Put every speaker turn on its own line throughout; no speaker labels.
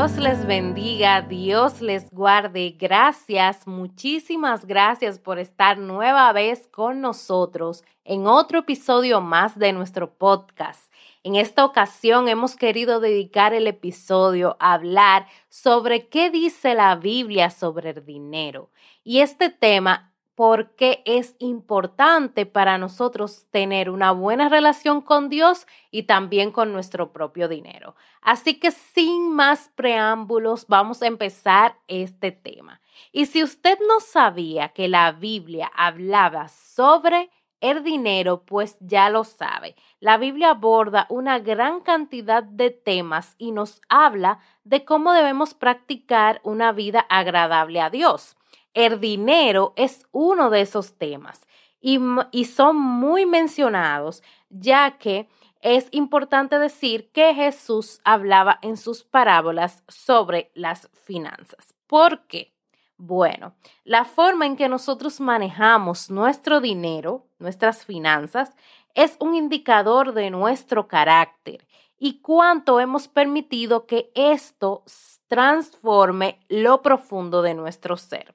Dios les bendiga, Dios les guarde. Gracias, muchísimas gracias por estar nueva vez con nosotros en otro episodio más de nuestro podcast. En esta ocasión hemos querido dedicar el episodio a hablar sobre qué dice la Biblia sobre el dinero. Y este tema, porque es importante para nosotros tener una buena relación con Dios y también con nuestro propio dinero. Así que sin más preámbulos, vamos a empezar este tema. Y si usted no sabía que la Biblia hablaba sobre el dinero, pues ya lo sabe. La Biblia aborda una gran cantidad de temas y nos habla de cómo debemos practicar una vida agradable a Dios. El dinero es uno de esos temas y, son muy mencionados, ya que es importante decir que Jesús hablaba en sus parábolas sobre las finanzas. ¿Por qué? Bueno, la forma en que nosotros manejamos nuestro dinero, nuestras finanzas, es un indicador de nuestro carácter y cuánto hemos permitido que esto transforme lo profundo de nuestro ser.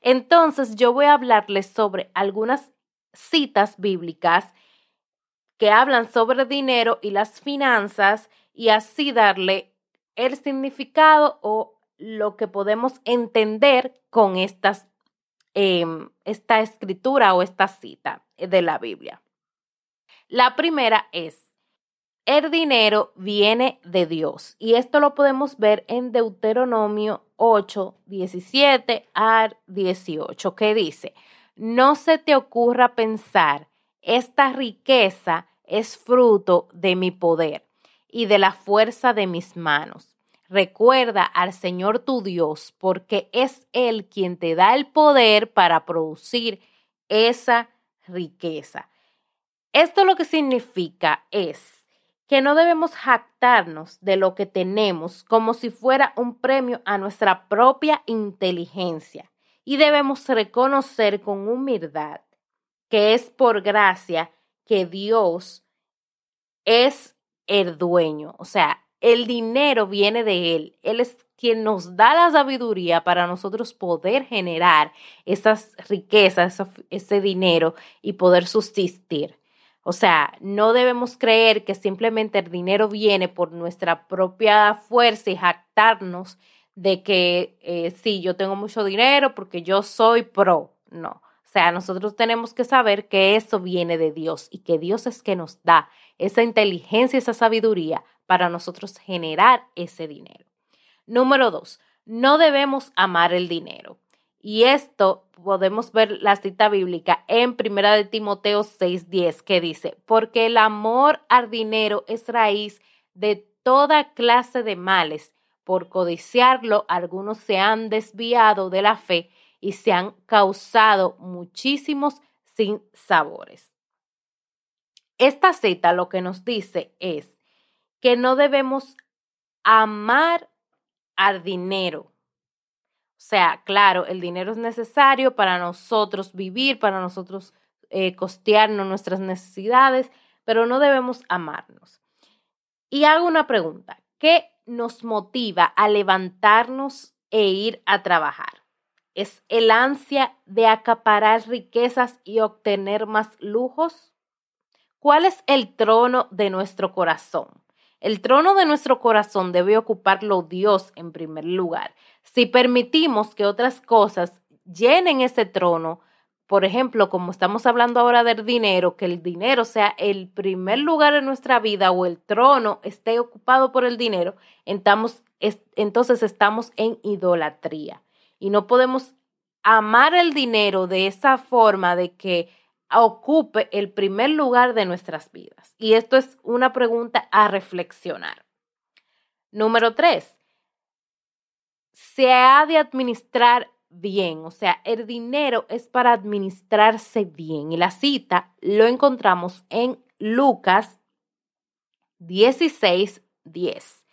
Entonces, yo voy a hablarles sobre algunas citas bíblicas que hablan sobre dinero y las finanzas y así darle el significado o lo que podemos entender con estas, em, esta escritura o esta cita de la Biblia. La primera es, el dinero viene de Dios y esto lo podemos ver en Deuteronomio 8, 17 al 18, que dice, no se te ocurra pensar, esta riqueza es fruto de mi poder y de la fuerza de mis manos Recuerda al Señor tu Dios, porque es Él quien te da el poder para producir esa riqueza. Esto lo que significa es que no debemos jactarnos de lo que tenemos como si fuera un premio a nuestra propia inteligencia y debemos reconocer con humildad que es por gracia que Dios es el dueño, o sea, el dinero viene de Él. Él es quien nos da la sabiduría para nosotros poder generar esas riquezas, ese dinero y poder subsistir. O sea, no debemos creer que simplemente el dinero viene por nuestra propia fuerza y jactarnos de que eh, sí, yo tengo mucho dinero porque yo soy pro. No. O sea, nosotros tenemos que saber que eso viene de Dios y que Dios es que nos da esa inteligencia, esa sabiduría para nosotros generar ese dinero. Número dos, no debemos amar el dinero. Y esto podemos ver la cita bíblica en Primera de Timoteo 6:10 que dice, porque el amor al dinero es raíz de toda clase de males. Por codiciarlo, algunos se han desviado de la fe y se han causado muchísimos sinsabores. Esta cita lo que nos dice es que no debemos amar al dinero. O sea, claro, el dinero es necesario para nosotros vivir, para nosotros eh, costearnos nuestras necesidades, pero no debemos amarnos. Y hago una pregunta, ¿qué nos motiva a levantarnos e ir a trabajar? ¿Es el ansia de acaparar riquezas y obtener más lujos? ¿Cuál es el trono de nuestro corazón? El trono de nuestro corazón debe ocuparlo Dios en primer lugar. Si permitimos que otras cosas llenen ese trono, por ejemplo, como estamos hablando ahora del dinero, que el dinero sea el primer lugar en nuestra vida o el trono esté ocupado por el dinero, entonces estamos en idolatría. Y no podemos amar el dinero de esa forma de que ocupe el primer lugar de nuestras vidas. Y esto es una pregunta a reflexionar. Número tres, se ha de administrar bien, o sea, el dinero es para administrarse bien. Y la cita lo encontramos en Lucas 16, 10.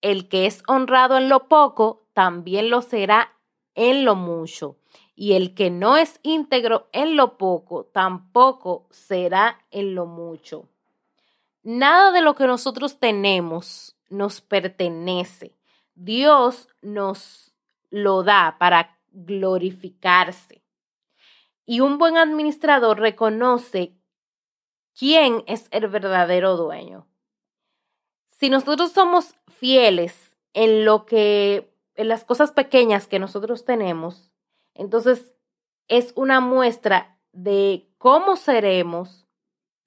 El que es honrado en lo poco, también lo será en lo mucho. Y el que no es íntegro en lo poco, tampoco será en lo mucho. Nada de lo que nosotros tenemos nos pertenece. Dios nos lo da para glorificarse. Y un buen administrador reconoce quién es el verdadero dueño. Si nosotros somos fieles en lo que, en las cosas pequeñas que nosotros tenemos, entonces es una muestra de cómo seremos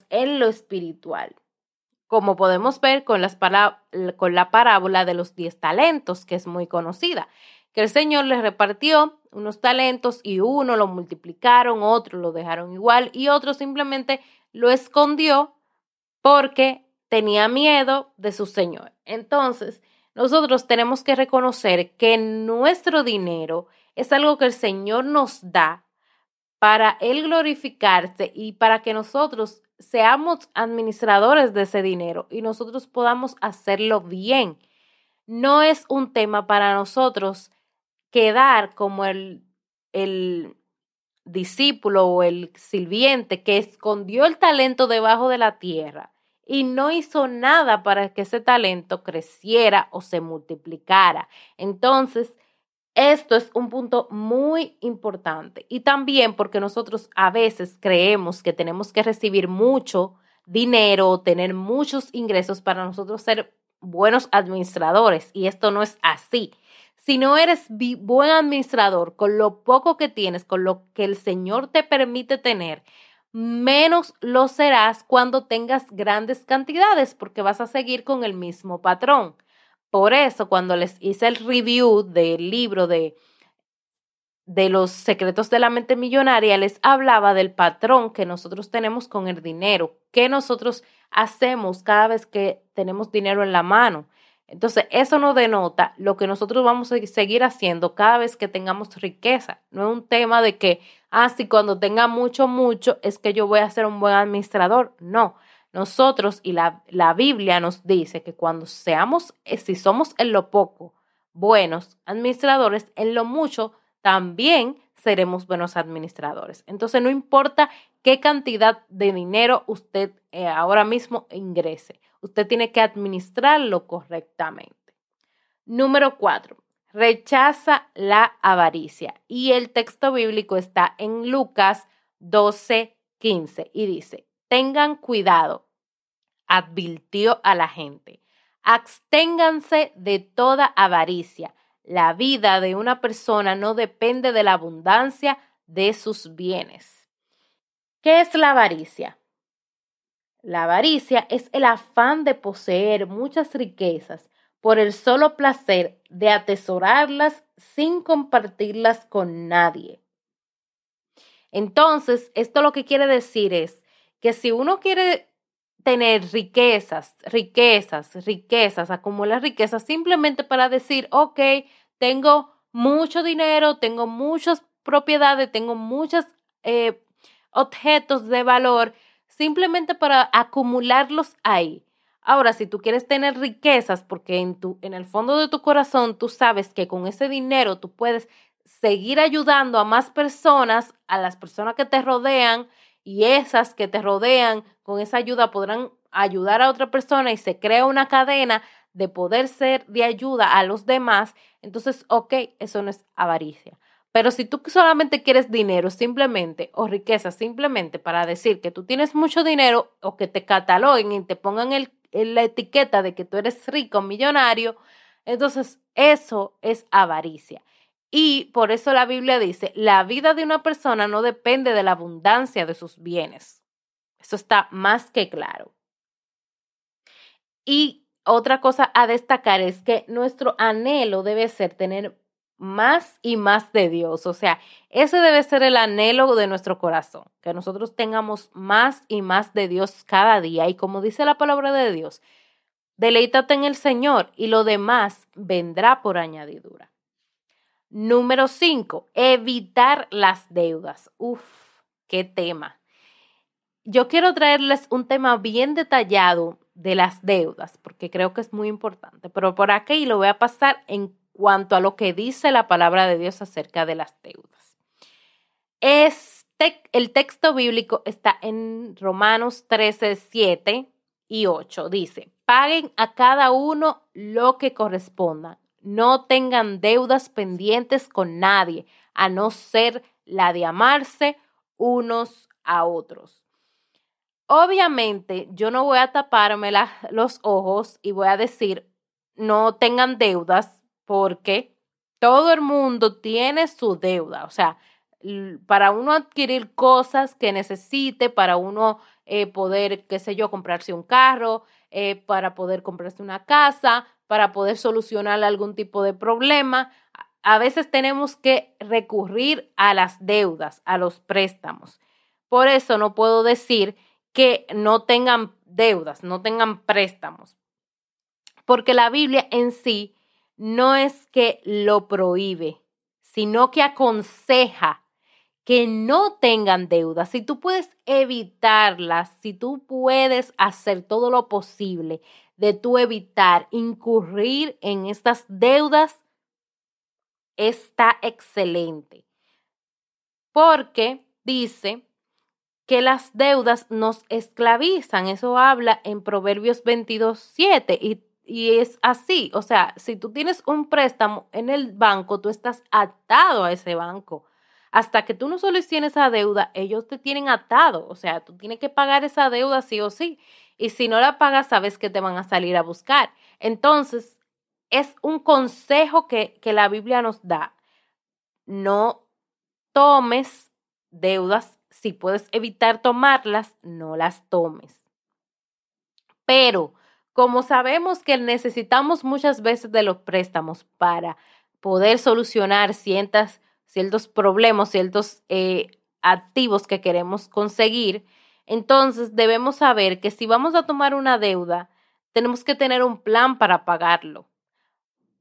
en lo espiritual. Como podemos ver con, las con la parábola de los diez talentos, que es muy conocida, que el Señor les repartió unos talentos y uno lo multiplicaron, otro lo dejaron igual y otro simplemente lo escondió porque tenía miedo de su Señor. Entonces, nosotros tenemos que reconocer que nuestro dinero es algo que el Señor nos da para Él glorificarse y para que nosotros seamos administradores de ese dinero y nosotros podamos hacerlo bien. No es un tema para nosotros quedar como el, el discípulo o el sirviente que escondió el talento debajo de la tierra y no hizo nada para que ese talento creciera o se multiplicara. Entonces, esto es un punto muy importante y también porque nosotros a veces creemos que tenemos que recibir mucho dinero tener muchos ingresos para nosotros ser buenos administradores y esto no es así. Si no eres buen administrador con lo poco que tienes, con lo que el Señor te permite tener, menos lo serás cuando tengas grandes cantidades porque vas a seguir con el mismo patrón. Por eso, cuando les hice el review del libro de, de los secretos de la mente millonaria, les hablaba del patrón que nosotros tenemos con el dinero, que nosotros hacemos cada vez que tenemos dinero en la mano. Entonces, eso nos denota lo que nosotros vamos a seguir haciendo cada vez que tengamos riqueza. No es un tema de que, ah, si cuando tenga mucho, mucho, es que yo voy a ser un buen administrador. No, nosotros y la, Biblia nos dice que cuando seamos, eh, si somos en lo poco buenos administradores, en lo mucho también seremos buenos administradores. Entonces, no importa qué cantidad de dinero usted eh, ahora mismo ingrese Usted tiene que administrarlo correctamente. Número cuatro, rechaza la avaricia. Y el texto bíblico está en Lucas 12, 15 y dice, tengan cuidado, advirtió a la gente, absténganse de toda avaricia. La vida de una persona no depende de la abundancia de sus bienes. ¿Qué es la avaricia? La avaricia es el afán de poseer muchas riquezas por el solo placer de atesorarlas sin compartirlas con nadie. Entonces, esto lo que quiere decir es que si uno quiere tener riquezas, riquezas, riquezas, acumular riquezas simplemente para decir, ok, tengo mucho dinero, tengo muchas propiedades, tengo muchos eh, objetos de valor, simplemente para acumularlos ahí. Ahora, si tú quieres tener riquezas, porque en, tu, en el fondo de tu corazón tú sabes que con ese dinero tú puedes seguir ayudando a más personas, a las personas que te rodean, y esas que te rodean con esa ayuda podrán ayudar a otra persona y se crea una cadena de poder ser de ayuda a los demás, entonces, ok, eso no es avaricia. Pero si tú solamente quieres dinero simplemente o riqueza simplemente para decir que tú tienes mucho dinero o que te cataloguen y te pongan el, la etiqueta de que tú eres rico, millonario, entonces eso es avaricia. Y por eso la Biblia dice, la vida de una persona no depende de la abundancia de sus bienes. Eso está más que claro. Y otra cosa a destacar es que nuestro anhelo debe ser tener más y más de Dios. O sea, ese debe ser el anhelo de nuestro corazón, que nosotros tengamos más y más de Dios cada día. Y como dice la palabra de Dios, deleítate en el Señor y lo demás vendrá por añadidura. Número cinco, evitar las deudas. Uf, qué tema. Yo quiero traerles un tema bien detallado de las deudas, porque creo que es muy importante, pero por aquí lo voy a pasar en cuanto a lo que dice la palabra de Dios acerca de las deudas. Este, el texto bíblico está en Romanos 13, 7 y 8. Dice, paguen a cada uno lo que corresponda. No tengan deudas pendientes con nadie, a no ser la de amarse unos a otros. Obviamente, yo no voy a taparme los ojos y voy a decir, no tengan deudas porque todo el mundo tiene su deuda. O sea, para uno adquirir cosas que necesite, para uno eh, poder, qué sé yo, comprarse un carro, eh, para poder comprarse una casa, para poder solucionar algún tipo de problema, a veces tenemos que recurrir a las deudas, a los préstamos. Por eso no puedo decir que no tengan deudas, no tengan préstamos, porque la Biblia en sí no es que lo prohíbe, sino que aconseja que no tengan deudas. Si tú puedes evitarlas, si tú puedes hacer todo lo posible de tú evitar incurrir en estas deudas, está excelente. Porque dice que las deudas nos esclavizan. Eso habla en Proverbios 22, 7. Y, y es así. O sea, si tú tienes un préstamo en el banco, tú estás atado a ese banco. Hasta que tú no soluciones esa deuda, ellos te tienen atado. O sea, tú tienes que pagar esa deuda sí o sí. Y si no la pagas, sabes que te van a salir a buscar. Entonces, es un consejo que, que la Biblia nos da. No tomes deudas si puedes evitar tomarlas, no las tomes. Pero como sabemos que necesitamos muchas veces de los préstamos para poder solucionar ciertas, ciertos problemas, ciertos eh, activos que queremos conseguir, entonces debemos saber que si vamos a tomar una deuda, tenemos que tener un plan para pagarlo,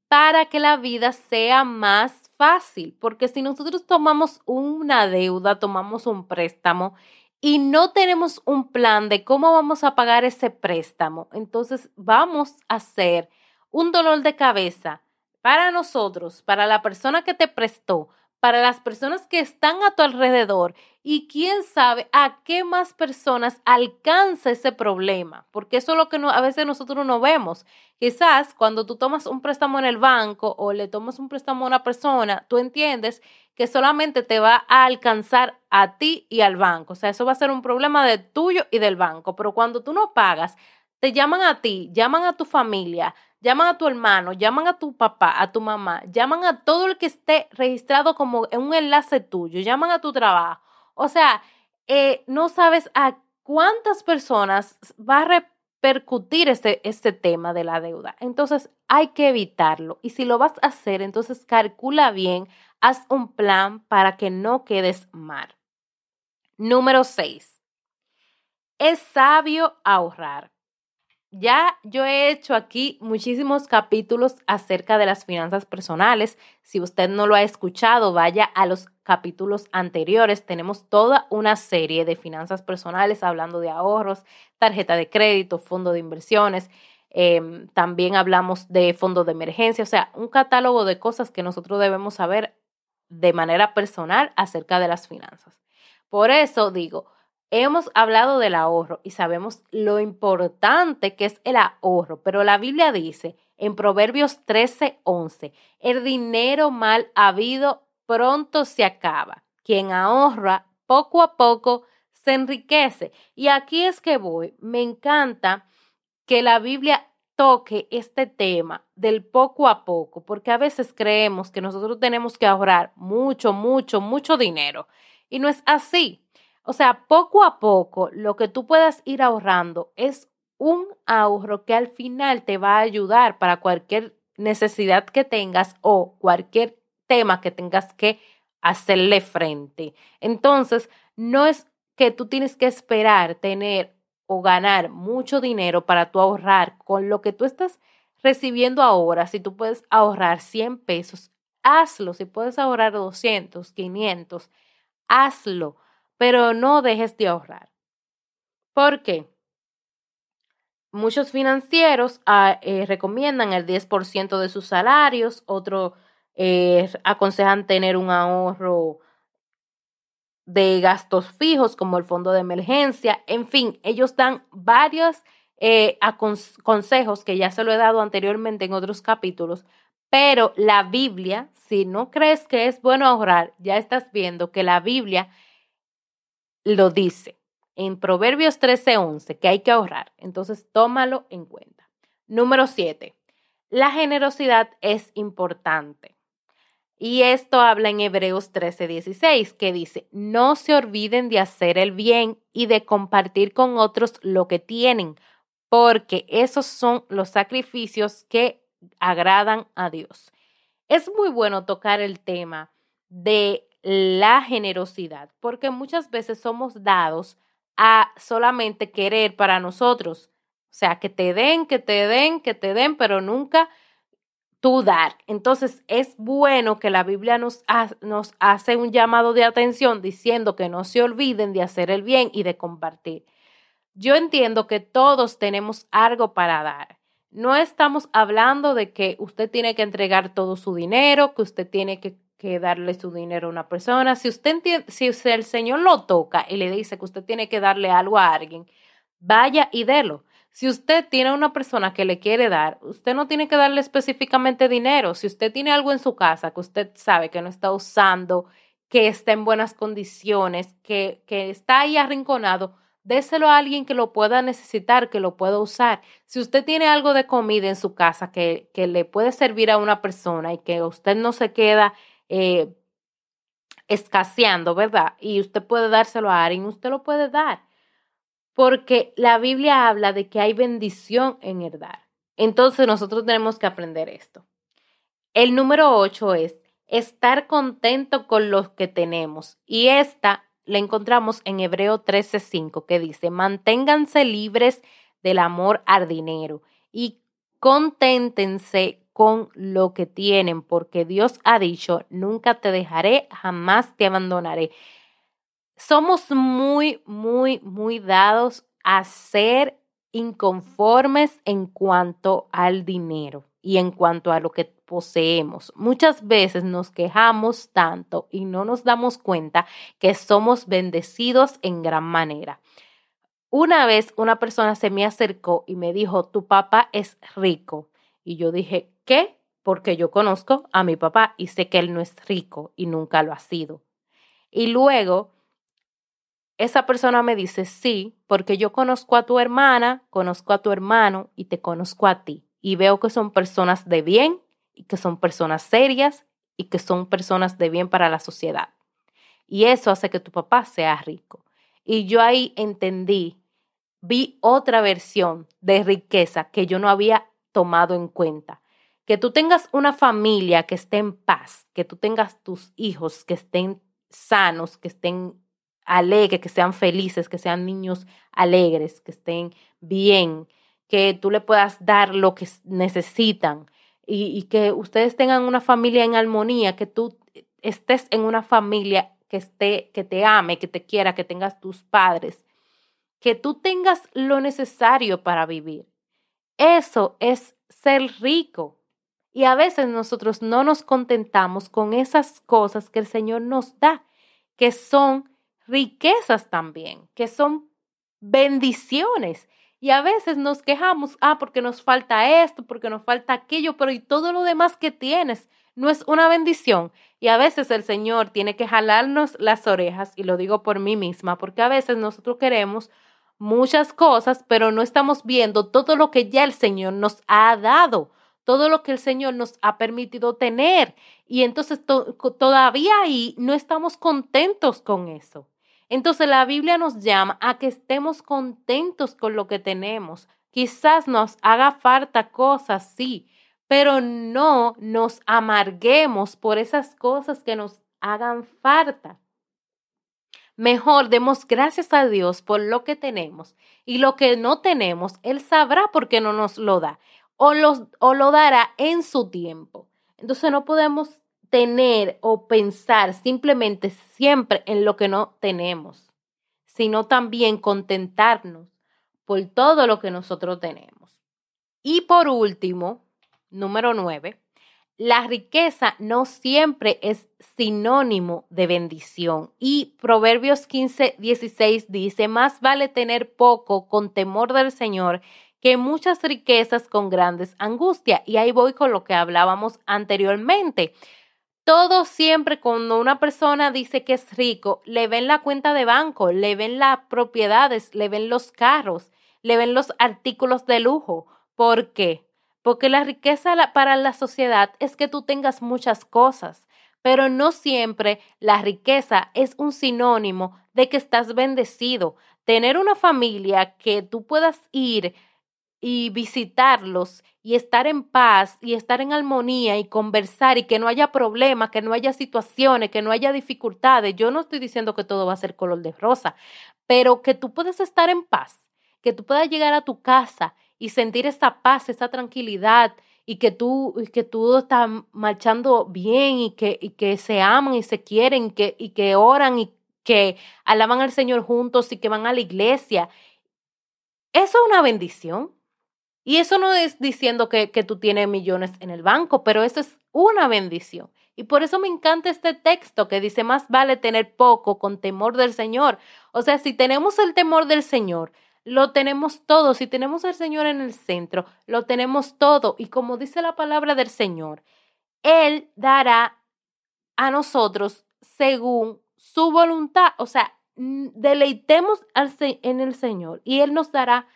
para que la vida sea más fácil, porque si nosotros tomamos una deuda, tomamos un préstamo y no tenemos un plan de cómo vamos a pagar ese préstamo, entonces vamos a hacer un dolor de cabeza para nosotros, para la persona que te prestó, para las personas que están a tu alrededor y quién sabe a qué más personas alcanza ese problema, porque eso es lo que a veces nosotros no vemos. Quizás cuando tú tomas un préstamo en el banco o le tomas un préstamo a una persona, tú entiendes que solamente te va a alcanzar a ti y al banco. O sea, eso va a ser un problema de tuyo y del banco, pero cuando tú no pagas, te llaman a ti, llaman a tu familia, llaman a tu hermano, llaman a tu papá, a tu mamá, llaman a todo el que esté registrado como un enlace tuyo, llaman a tu trabajo. O sea, eh, no sabes a cuántas personas va a repercutir este, este tema de la deuda. Entonces, hay que evitarlo. Y si lo vas a hacer, entonces calcula bien, haz un plan para que no quedes mal. Número 6. Es sabio ahorrar. Ya yo he hecho aquí muchísimos capítulos acerca de las finanzas personales. Si usted no lo ha escuchado, vaya a los capítulos anteriores. Tenemos toda una serie de finanzas personales hablando de ahorros, tarjeta de crédito, fondo de inversiones. Em, también hablamos de fondo de emergencia, o sea, un catálogo de cosas que nosotros debemos saber de manera personal acerca de las finanzas. Por eso digo, Hemos hablado del ahorro y sabemos lo importante que es el ahorro, pero la Biblia dice en Proverbios 13, 11, el dinero mal habido pronto se acaba. Quien ahorra poco a poco se enriquece. Y aquí es que voy. Me encanta que la Biblia toque este tema del poco a poco, porque a veces creemos que nosotros tenemos que ahorrar mucho, mucho, mucho dinero. Y no es así. O sea, poco a poco, lo que tú puedas ir ahorrando es un ahorro que al final te va a ayudar para cualquier necesidad que tengas o cualquier tema que tengas que hacerle frente. Entonces, no es que tú tienes que esperar tener o ganar mucho dinero para tú ahorrar con lo que tú estás recibiendo ahora. Si tú puedes ahorrar 100 pesos, hazlo. Si puedes ahorrar 200, 500, hazlo pero no dejes de ahorrar. ¿Por qué? muchos financieros ah, eh, recomiendan el 10% de sus salarios, otros eh, aconsejan tener un ahorro de gastos fijos como el fondo de emergencia, en fin, ellos dan varios eh, consejos que ya se lo he dado anteriormente en otros capítulos, pero la Biblia, si no crees que es bueno ahorrar, ya estás viendo que la Biblia lo dice en Proverbios 13:11 que hay que ahorrar. Entonces, tómalo en cuenta. Número 7. La generosidad es importante. Y esto habla en Hebreos 13:16, que dice, no se olviden de hacer el bien y de compartir con otros lo que tienen, porque esos son los sacrificios que agradan a Dios. Es muy bueno tocar el tema de la generosidad, porque muchas veces somos dados a solamente querer para nosotros. O sea, que te den, que te den, que te den, pero nunca tú dar. Entonces es bueno que la Biblia nos, nos hace un llamado de atención diciendo que no se olviden de hacer el bien y de compartir. Yo entiendo que todos tenemos algo para dar. No estamos hablando de que usted tiene que entregar todo su dinero, que usted tiene que que darle su dinero a una persona. Si usted entiende, si el Señor lo toca y le dice que usted tiene que darle algo a alguien, vaya y délo. Si usted tiene una persona que le quiere dar, usted no tiene que darle específicamente dinero. Si usted tiene algo en su casa que usted sabe que no está usando, que está en buenas condiciones, que, que está ahí arrinconado, déselo a alguien que lo pueda necesitar, que lo pueda usar. Si usted tiene algo de comida en su casa que, que le puede servir a una persona y que usted no se queda eh, escaseando, ¿verdad? Y usted puede dárselo a alguien, usted lo puede dar. Porque la Biblia habla de que hay bendición en el dar. Entonces nosotros tenemos que aprender esto. El número ocho es estar contento con lo que tenemos. Y esta la encontramos en Hebreo 13:5, que dice, manténganse libres del amor al dinero y conténtense con lo que tienen, porque Dios ha dicho, nunca te dejaré, jamás te abandonaré. Somos muy, muy, muy dados a ser inconformes en cuanto al dinero y en cuanto a lo que poseemos. Muchas veces nos quejamos tanto y no nos damos cuenta que somos bendecidos en gran manera. Una vez una persona se me acercó y me dijo, tu papá es rico. Y yo dije, ¿qué? Porque yo conozco a mi papá y sé que él no es rico y nunca lo ha sido. Y luego, esa persona me dice, sí, porque yo conozco a tu hermana, conozco a tu hermano y te conozco a ti. Y veo que son personas de bien y que son personas serias y que son personas de bien para la sociedad. Y eso hace que tu papá sea rico. Y yo ahí entendí, vi otra versión de riqueza que yo no había tomado en cuenta. Que tú tengas una familia que esté en paz, que tú tengas tus hijos que estén sanos, que estén alegres, que sean felices, que sean niños alegres, que estén bien, que tú le puedas dar lo que necesitan y, que ustedes tengan una familia en armonía, que tú estés en una familia que esté, que te ame, que te quiera, que tengas tus padres, que tú tengas lo necesario para vivir. Eso es ser rico. Y a veces nosotros no nos contentamos con esas cosas que el Señor nos da, que son riquezas también, que son bendiciones. Y a veces nos quejamos, ah, porque nos falta esto, porque nos falta aquello, pero y todo lo demás que tienes no es una bendición. Y a veces el Señor tiene que jalarnos las orejas, y lo digo por mí misma, porque a veces nosotros queremos muchas cosas, pero no estamos viendo todo lo que ya el Señor nos ha dado, todo lo que el Señor nos ha permitido tener. Y entonces todavía ahí no estamos contentos con eso. Entonces la Biblia nos llama a que estemos contentos con lo que tenemos. Quizás nos haga falta cosas, sí, pero no nos amarguemos por esas cosas que nos hagan falta. Mejor demos gracias a Dios por lo que tenemos y lo que no tenemos, Él sabrá por qué no nos lo da o, o lo dará en su tiempo. Entonces no podemos tener o pensar simplemente siempre en lo que no tenemos, sino también contentarnos por todo lo que nosotros tenemos. Y por último, número nueve, la riqueza no siempre es sinónimo de bendición. Y Proverbios 15, 16 dice, más vale tener poco con temor del Señor que muchas riquezas con grandes angustias. Y ahí voy con lo que hablábamos anteriormente. Todo siempre cuando una persona dice que es rico, le ven la cuenta de banco, le ven las propiedades, le ven los carros, le ven los artículos de lujo. ¿Por qué? Porque la riqueza para la sociedad es que tú tengas muchas cosas, pero no siempre la riqueza es un sinónimo de que estás bendecido. Tener una familia que tú puedas ir y visitarlos y estar en paz y estar en armonía y conversar y que no haya problemas, que no haya situaciones, que no haya dificultades. Yo no estoy diciendo que todo va a ser color de rosa, pero que tú puedes estar en paz, que tú puedas llegar a tu casa y sentir esa paz, esa tranquilidad y que tú, y que todo está marchando bien y que, y que se aman y se quieren y que, y que oran y que alaban al Señor juntos y que van a la iglesia. Eso es una bendición. Y eso no es diciendo que, que tú tienes millones en el banco, pero eso es una bendición. Y por eso me encanta este texto que dice, más vale tener poco con temor del Señor. O sea, si tenemos el temor del Señor, lo tenemos todo. Si tenemos al Señor en el centro, lo tenemos todo. Y como dice la palabra del Señor, Él dará a nosotros según su voluntad. O sea, deleitemos al, en el Señor y Él nos dará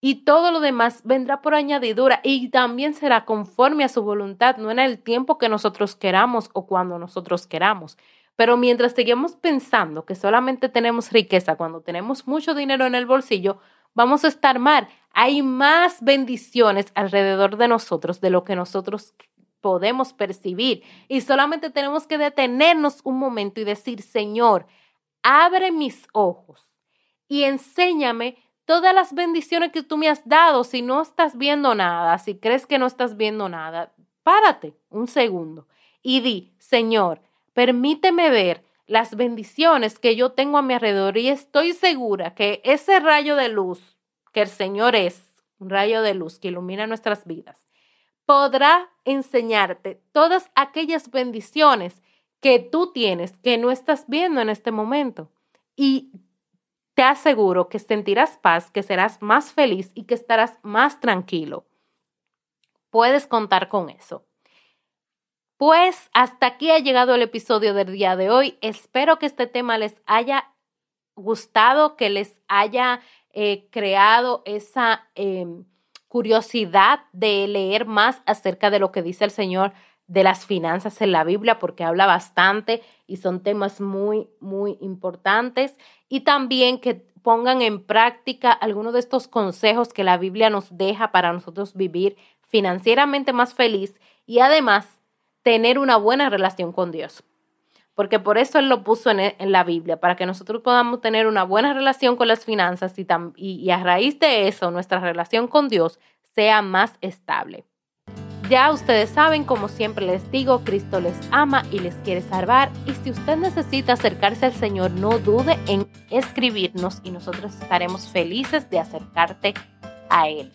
y todo lo demás vendrá por añadidura y también será conforme a su voluntad, no en el tiempo que nosotros queramos o cuando nosotros queramos. Pero mientras seguimos pensando que solamente tenemos riqueza cuando tenemos mucho dinero en el bolsillo, vamos a estar mal. Hay más bendiciones alrededor de nosotros de lo que nosotros podemos percibir. Y solamente tenemos que detenernos un momento y decir, Señor, abre mis ojos y enséñame todas las bendiciones que tú me has dado. Si no estás viendo nada, si crees que no estás viendo nada, párate un segundo y di, Señor, Permíteme ver las bendiciones que yo tengo a mi alrededor y estoy segura que ese rayo de luz que el Señor es, un rayo de luz que ilumina nuestras vidas, podrá enseñarte todas aquellas bendiciones que tú tienes que no estás viendo en este momento. Y te aseguro que sentirás paz, que serás más feliz y que estarás más tranquilo. Puedes contar con eso. Pues hasta aquí ha llegado el episodio del día de hoy. Espero que este tema les haya gustado, que les haya eh, creado esa em, curiosidad de leer más acerca de lo que dice el Señor de las finanzas en la Biblia, porque habla bastante y son temas muy, muy importantes. Y también que pongan en práctica algunos de estos consejos que la Biblia nos deja para nosotros vivir financieramente más feliz y además tener una buena relación con Dios. Porque por eso Él lo puso en, la Biblia, para que nosotros podamos tener una buena relación con las finanzas y, y a raíz de eso nuestra relación con Dios sea más estable. Ya ustedes saben, como siempre les digo, Cristo les ama y les quiere salvar. Y si usted necesita acercarse al Señor, no dude en escribirnos y nosotros estaremos felices de acercarte a Él.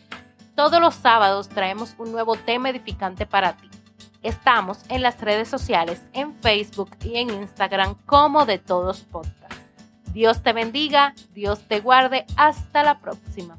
Todos los sábados traemos un nuevo tema edificante para ti. Estamos en las redes sociales, en Facebook y en Instagram como de todos podcast. Dios te bendiga, Dios te guarde, hasta la próxima.